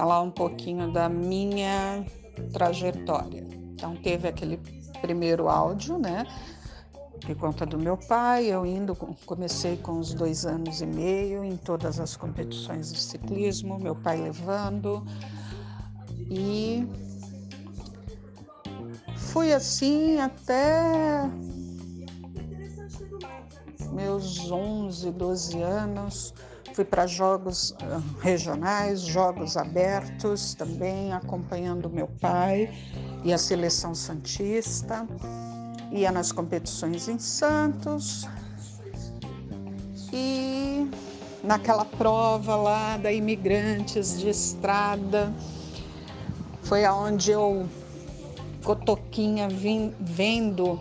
falar um pouquinho da minha trajetória. Então, teve aquele primeiro áudio, né? Que conta do meu pai, eu indo, comecei com os dois anos e meio em todas as competições de ciclismo, meu pai levando, e fui assim até meus 11, 12 anos. Fui para jogos ah, regionais, jogos abertos também, acompanhando meu pai e a seleção santista. Ia nas competições em Santos. E naquela prova lá da imigrantes de estrada, foi aonde eu cotoquinha vim, vendo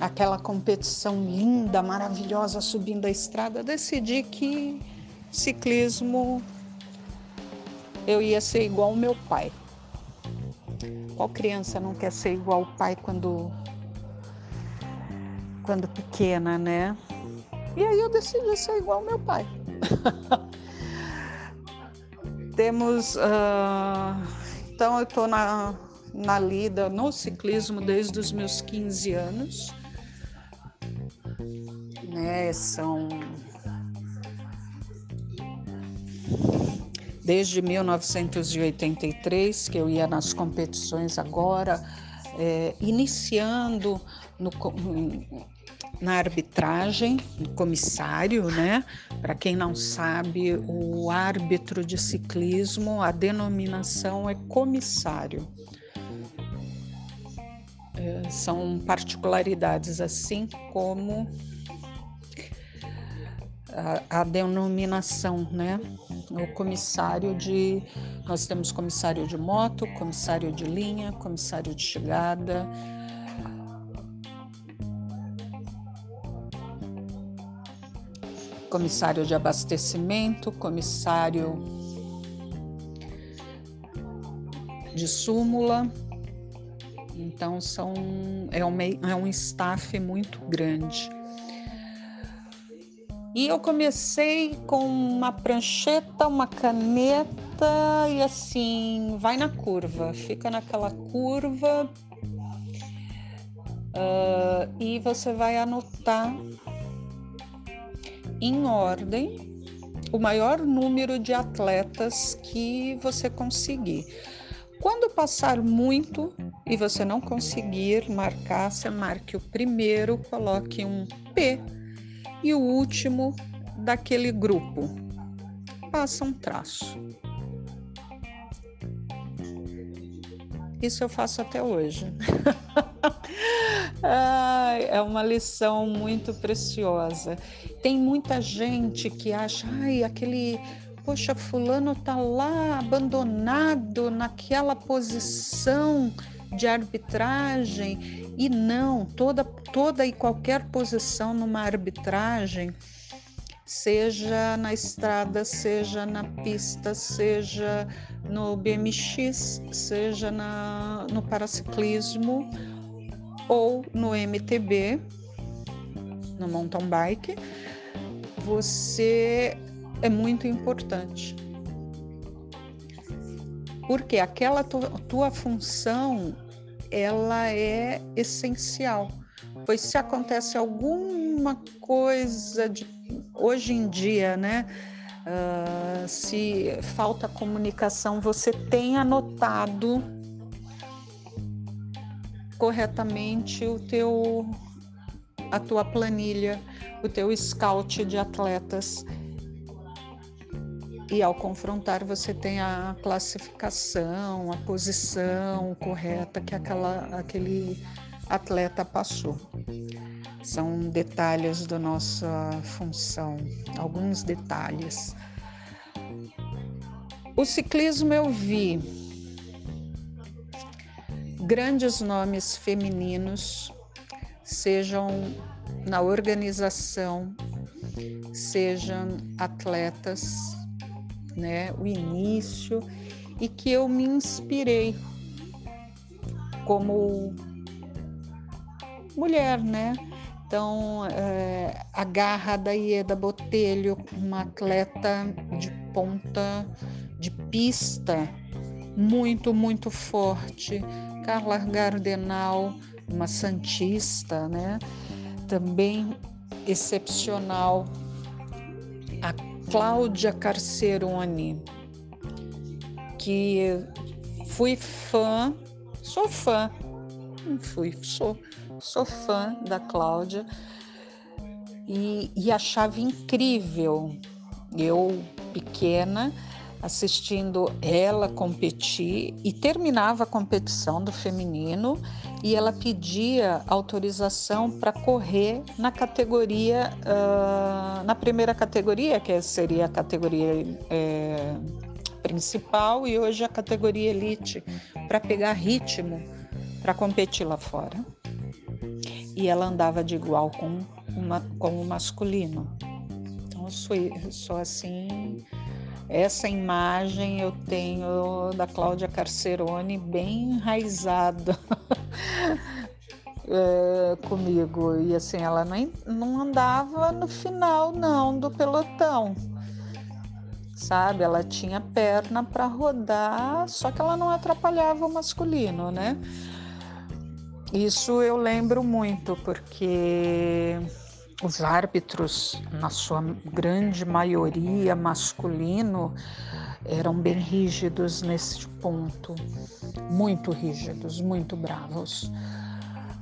aquela competição linda, maravilhosa subindo a estrada, decidi que ciclismo eu ia ser igual ao meu pai. Qual criança não quer ser igual ao pai quando quando pequena, né? E aí eu decidi ser igual ao meu pai. Temos, uh, então eu estou na, na lida, no ciclismo desde os meus 15 anos né? São desde 1983 que eu ia nas competições agora, é, iniciando no, na arbitragem, no comissário, né? Para quem não sabe, o árbitro de ciclismo, a denominação é comissário. É, são particularidades assim como a, a denominação, né? O comissário de. Nós temos comissário de moto, comissário de linha, comissário de chegada. Comissário de abastecimento, comissário de súmula. Então são é um, é um staff muito grande. E eu comecei com uma prancheta, uma caneta e assim, vai na curva, fica naquela curva uh, e você vai anotar em ordem o maior número de atletas que você conseguir. Quando passar muito e você não conseguir marcar, você marque o primeiro, coloque um P e o último daquele grupo. Passa um traço. Isso eu faço até hoje. é uma lição muito preciosa. Tem muita gente que acha, ai, aquele, poxa, fulano tá lá abandonado naquela posição de arbitragem e não toda toda e qualquer posição numa arbitragem seja na estrada, seja na pista, seja no BMX, seja na, no paraciclismo ou no MTB, no mountain bike, você é muito importante. Porque aquela tua, tua função ela é essencial, pois se acontece alguma coisa de hoje em dia, né? Uh, se falta comunicação, você tem anotado corretamente o teu a tua planilha, o teu scout de atletas e ao confrontar você tem a classificação, a posição correta que aquela, aquele atleta passou. São detalhes da nossa função, alguns detalhes. O ciclismo eu vi grandes nomes femininos, sejam na organização, sejam atletas né, o início e que eu me inspirei como mulher, né? Então, é, a garra da Ieda Botelho, uma atleta de ponta de pista muito, muito forte. Carla Gardenal, uma santista, né? Também excepcional. Cláudia Carcerone, que fui fã, sou fã, fui, sou, sou fã da Cláudia e, e achava incrível. Eu, pequena, assistindo ela competir e terminava a competição do feminino e ela pedia autorização para correr na categoria, uh, na primeira categoria, que seria a categoria é, principal e hoje a categoria elite, para pegar ritmo para competir lá fora. E ela andava de igual com, uma, com o masculino. Então eu sou, eu sou assim essa imagem eu tenho da Cláudia Carcerone bem enraizada é, comigo. E assim, ela nem, não andava no final, não, do pelotão. Sabe, ela tinha perna para rodar, só que ela não atrapalhava o masculino, né? Isso eu lembro muito, porque os árbitros, na sua grande maioria masculino, eram bem rígidos nesse ponto, muito rígidos, muito bravos.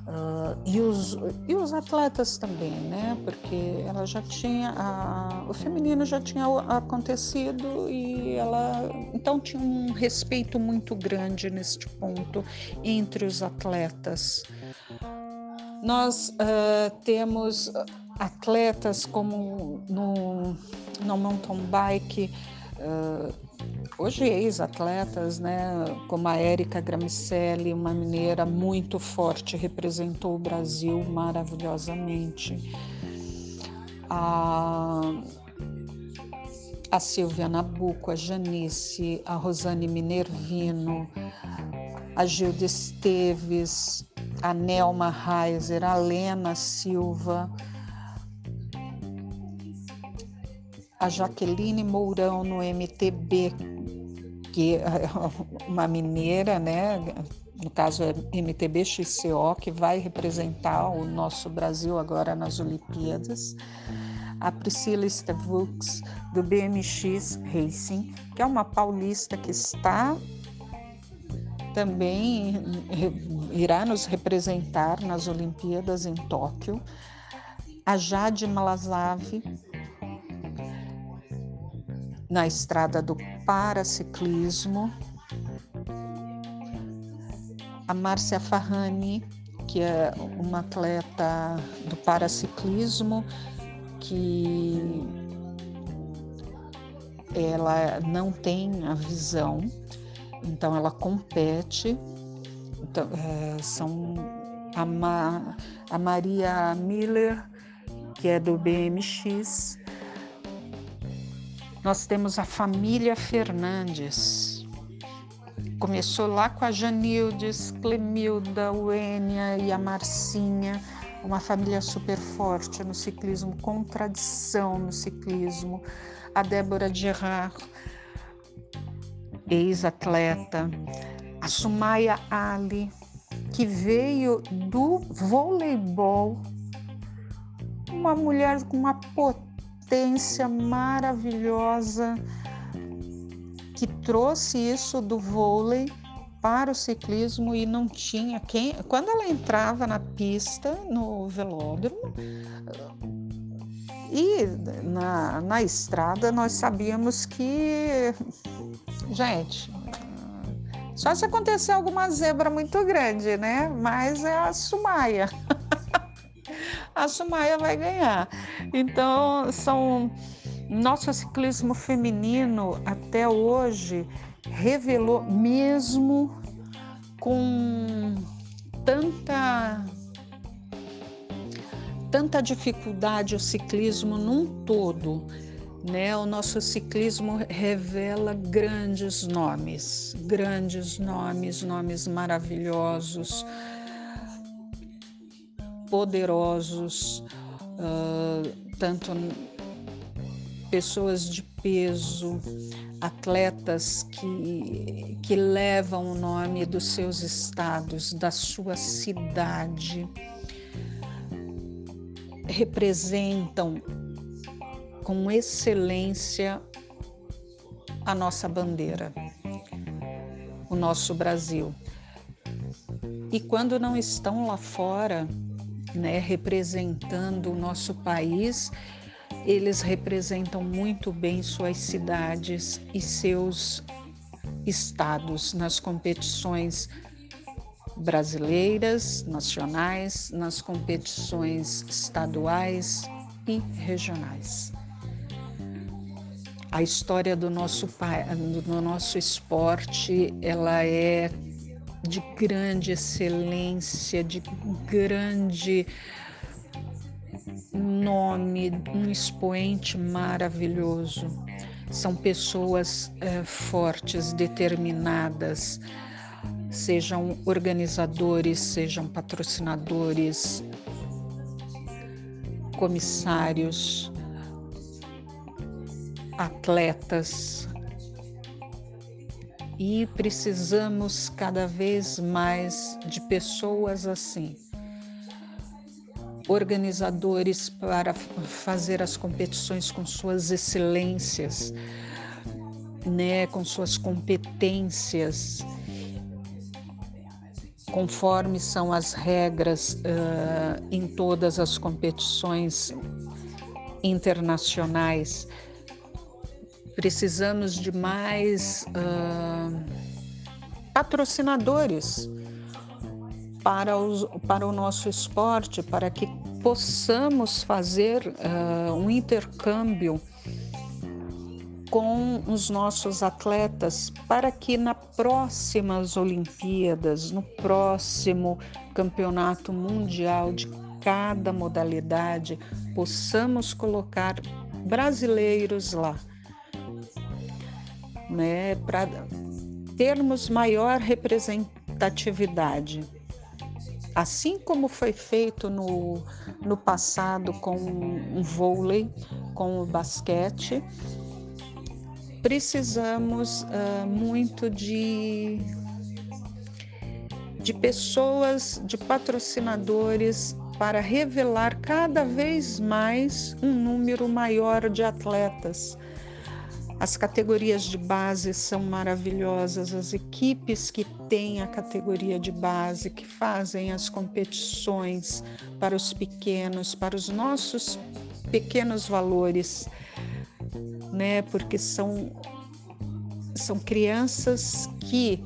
Uh, e, os, e os atletas também, né? Porque ela já tinha, a, o feminino já tinha acontecido e ela, então tinha um respeito muito grande neste ponto entre os atletas. Nós uh, temos atletas como no, no mountain bike, uh, hoje ex-atletas, né, como a Érica Gramicelli, uma mineira muito forte, representou o Brasil maravilhosamente. A, a Silvia Nabuco, a Janice, a Rosane Minervino, a Gilda Esteves, a Nelma Reiser, a Lena Silva, a Jaqueline Mourão no MTB, que é uma mineira, né? No caso é MTB XCO, que vai representar o nosso Brasil agora nas Olimpíadas. A Priscila Stevux, do BMX Racing, que é uma paulista que está também irá nos representar nas Olimpíadas em Tóquio. A Jade Malazave, na estrada do paraciclismo. A Márcia Farrani, que é uma atleta do paraciclismo, que ela não tem a visão, então ela compete. Então, é, são a, Ma, a Maria Miller, que é do BMX, nós temos a família Fernandes. Começou lá com a Janildes, Clemilda, Uênia e a Marcinha, uma família super forte no ciclismo, com tradição no ciclismo. A Débora Gerard, ex-atleta. A Sumaya Ali, que veio do voleibol. Uma mulher com uma potência potência maravilhosa que trouxe isso do vôlei para o ciclismo e não tinha quem. Quando ela entrava na pista, no velódromo, e na, na estrada, nós sabíamos que, gente, só se acontecer alguma zebra muito grande, né? Mas é a Sumaia. a Sumaia vai ganhar. Então, são nosso ciclismo feminino até hoje revelou mesmo com tanta tanta dificuldade o ciclismo num todo, né? O nosso ciclismo revela grandes nomes, grandes nomes, nomes maravilhosos poderosos, uh, tanto pessoas de peso, atletas que, que levam o nome dos seus estados, da sua cidade, representam com excelência a nossa bandeira, o nosso Brasil. E quando não estão lá fora, né, representando o nosso país, eles representam muito bem suas cidades e seus estados nas competições brasileiras, nacionais, nas competições estaduais e regionais. A história do nosso, do nosso esporte, ela é de grande excelência, de grande nome, um expoente maravilhoso. São pessoas é, fortes, determinadas, sejam organizadores, sejam patrocinadores, comissários, atletas. E precisamos cada vez mais de pessoas assim organizadores para fazer as competições com suas excelências, né, com suas competências, conforme são as regras uh, em todas as competições internacionais. Precisamos de mais uh, patrocinadores para, os, para o nosso esporte, para que possamos fazer uh, um intercâmbio com os nossos atletas para que na próximas Olimpíadas, no próximo Campeonato Mundial de cada modalidade, possamos colocar brasileiros lá, né, para termos maior representatividade. Assim como foi feito no, no passado com o vôlei, com o basquete, precisamos uh, muito de, de pessoas, de patrocinadores para revelar cada vez mais um número maior de atletas as categorias de base são maravilhosas, as equipes que têm a categoria de base, que fazem as competições para os pequenos, para os nossos pequenos valores, né? Porque são são crianças que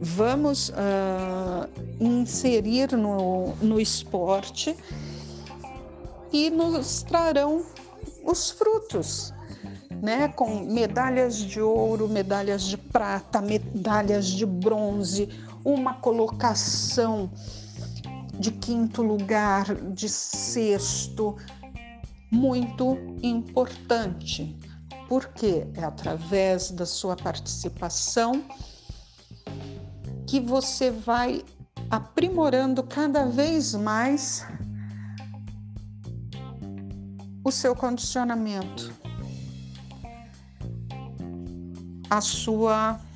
vamos uh, inserir no, no esporte e nos trarão os frutos né, com medalhas de ouro, medalhas de prata, medalhas de bronze, uma colocação de quinto lugar, de sexto, muito importante, porque é através da sua participação que você vai aprimorando cada vez mais o seu condicionamento a sua